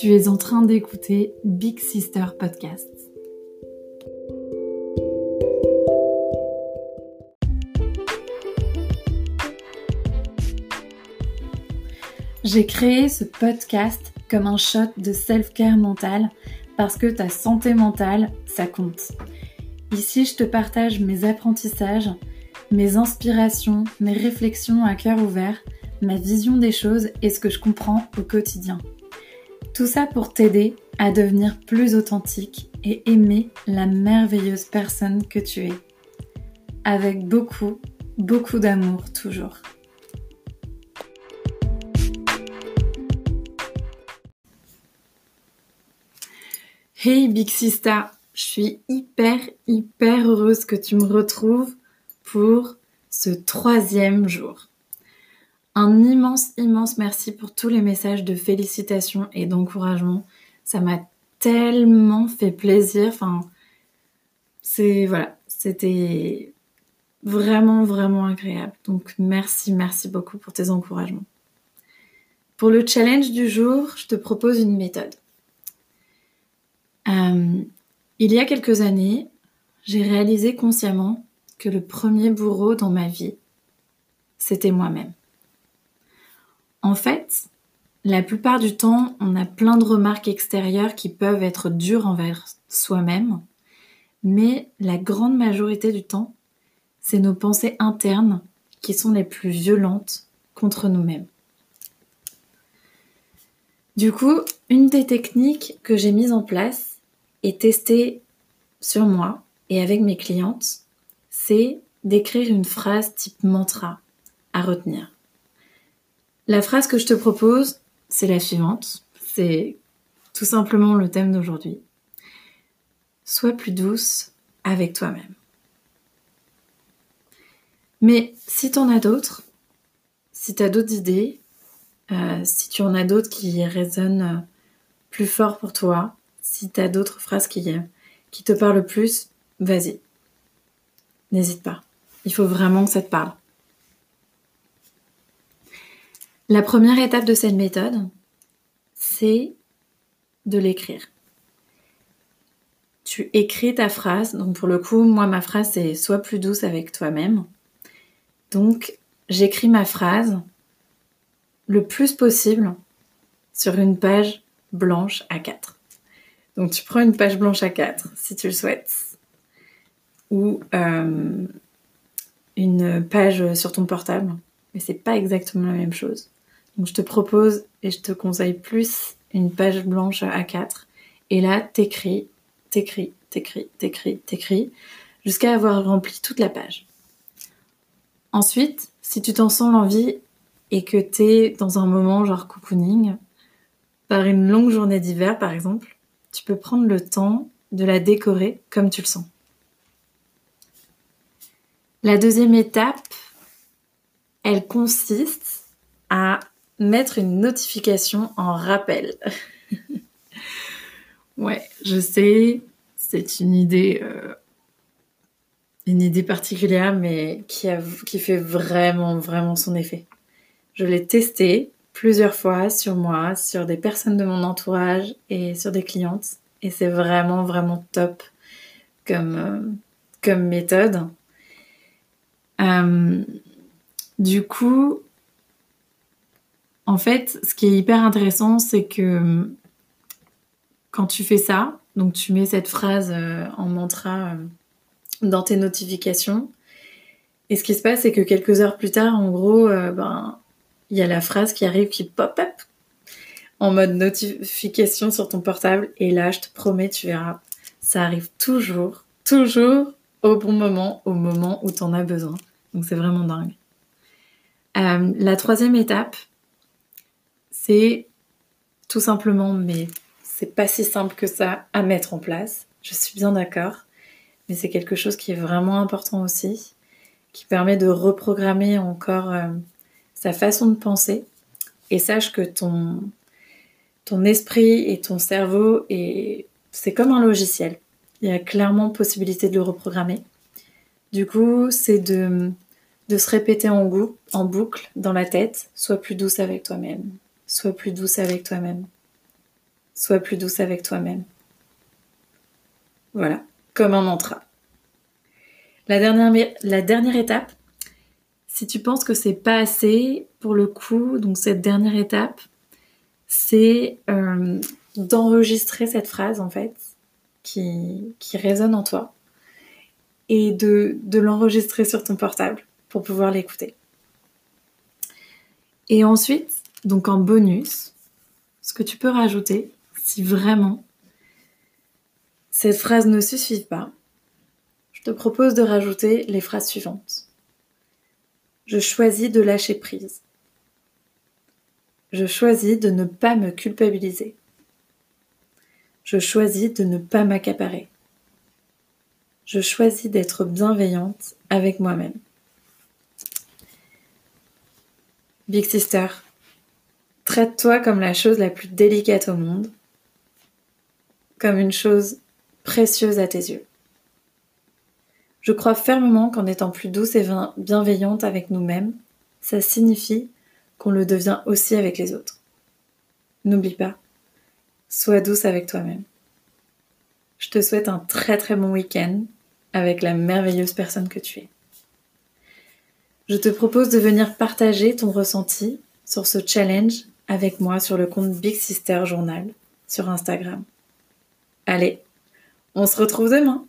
Tu es en train d'écouter Big Sister Podcast. J'ai créé ce podcast comme un shot de self-care mental parce que ta santé mentale, ça compte. Ici, je te partage mes apprentissages, mes inspirations, mes réflexions à cœur ouvert, ma vision des choses et ce que je comprends au quotidien. Tout ça pour t'aider à devenir plus authentique et aimer la merveilleuse personne que tu es. Avec beaucoup, beaucoup d'amour toujours. Hey Big Sister, je suis hyper, hyper heureuse que tu me retrouves pour ce troisième jour. Un immense, immense merci pour tous les messages de félicitations et d'encouragement. Ça m'a tellement fait plaisir. C'était vraiment, vraiment agréable. Donc, merci, merci beaucoup pour tes encouragements. Pour le challenge du jour, je te propose une méthode. Euh, il y a quelques années, j'ai réalisé consciemment que le premier bourreau dans ma vie, c'était moi-même. En fait, la plupart du temps, on a plein de remarques extérieures qui peuvent être dures envers soi-même, mais la grande majorité du temps, c'est nos pensées internes qui sont les plus violentes contre nous-mêmes. Du coup, une des techniques que j'ai mises en place et testée sur moi et avec mes clientes, c'est d'écrire une phrase type mantra à retenir. La phrase que je te propose, c'est la suivante. C'est tout simplement le thème d'aujourd'hui. Sois plus douce avec toi-même. Mais si tu en as d'autres, si tu as d'autres idées, euh, si tu en as d'autres qui résonnent plus fort pour toi, si tu as d'autres phrases qui, qui te parlent plus, vas-y. N'hésite pas. Il faut vraiment que ça te parle. La première étape de cette méthode, c'est de l'écrire. Tu écris ta phrase. Donc pour le coup, moi ma phrase c'est sois plus douce avec toi-même. Donc j'écris ma phrase le plus possible sur une page blanche à 4. Donc tu prends une page blanche à 4 si tu le souhaites. Ou euh, une page sur ton portable. Mais c'est pas exactement la même chose. Donc je te propose et je te conseille plus une page blanche à 4. Et là, t'écris, t'écris, t'écris, t'écris, t'écris, jusqu'à avoir rempli toute la page. Ensuite, si tu t'en sens l'envie et que t'es dans un moment genre cocooning, par une longue journée d'hiver par exemple, tu peux prendre le temps de la décorer comme tu le sens. La deuxième étape, elle consiste à mettre une notification en rappel. ouais, je sais, c'est une idée, euh, une idée particulière, mais qui, qui fait vraiment, vraiment son effet. Je l'ai testé plusieurs fois sur moi, sur des personnes de mon entourage et sur des clientes, et c'est vraiment, vraiment top comme, euh, comme méthode. Euh, du coup, en fait, ce qui est hyper intéressant, c'est que hum, quand tu fais ça, donc tu mets cette phrase euh, en mantra euh, dans tes notifications, et ce qui se passe, c'est que quelques heures plus tard, en gros, euh, ben, il y a la phrase qui arrive qui pop-up en mode notification sur ton portable, et là, je te promets, tu verras, ça arrive toujours, toujours au bon moment, au moment où tu en as besoin. Donc c'est vraiment dingue. la troisième étape, c'est tout simplement, mais c'est pas si simple que ça à mettre en place. Je suis bien d'accord, mais c'est quelque chose qui est vraiment important aussi, qui permet de reprogrammer encore euh, sa façon de penser. Et sache que ton, ton esprit et ton cerveau, et c'est comme un logiciel. Il y a clairement possibilité de le reprogrammer. Du coup, c'est de, de se répéter en, goût, en boucle dans la tête, sois plus douce avec toi-même, Sois plus douce avec toi-même. Sois plus douce avec toi-même. Voilà, comme un mantra. La dernière, étape, si tu penses que c'est pas assez, pour le coup, donc cette dernière étape, c'est euh, d'enregistrer cette phrase en fait qui, qui résonne en toi et de, de l'enregistrer sur ton portable pour pouvoir l'écouter. Et ensuite, donc en bonus, ce que tu peux rajouter, si vraiment cette phrase ne suffit pas, je te propose de rajouter les phrases suivantes. Je choisis de lâcher prise. Je choisis de ne pas me culpabiliser. Je choisis de ne pas m'accaparer. Je choisis d'être bienveillante avec moi-même. Big Sister, traite-toi comme la chose la plus délicate au monde, comme une chose précieuse à tes yeux. Je crois fermement qu'en étant plus douce et bienveillante avec nous-mêmes, ça signifie qu'on le devient aussi avec les autres. N'oublie pas, sois douce avec toi-même. Je te souhaite un très très bon week-end avec la merveilleuse personne que tu es. Je te propose de venir partager ton ressenti sur ce challenge avec moi sur le compte Big Sister Journal sur Instagram. Allez, on se retrouve demain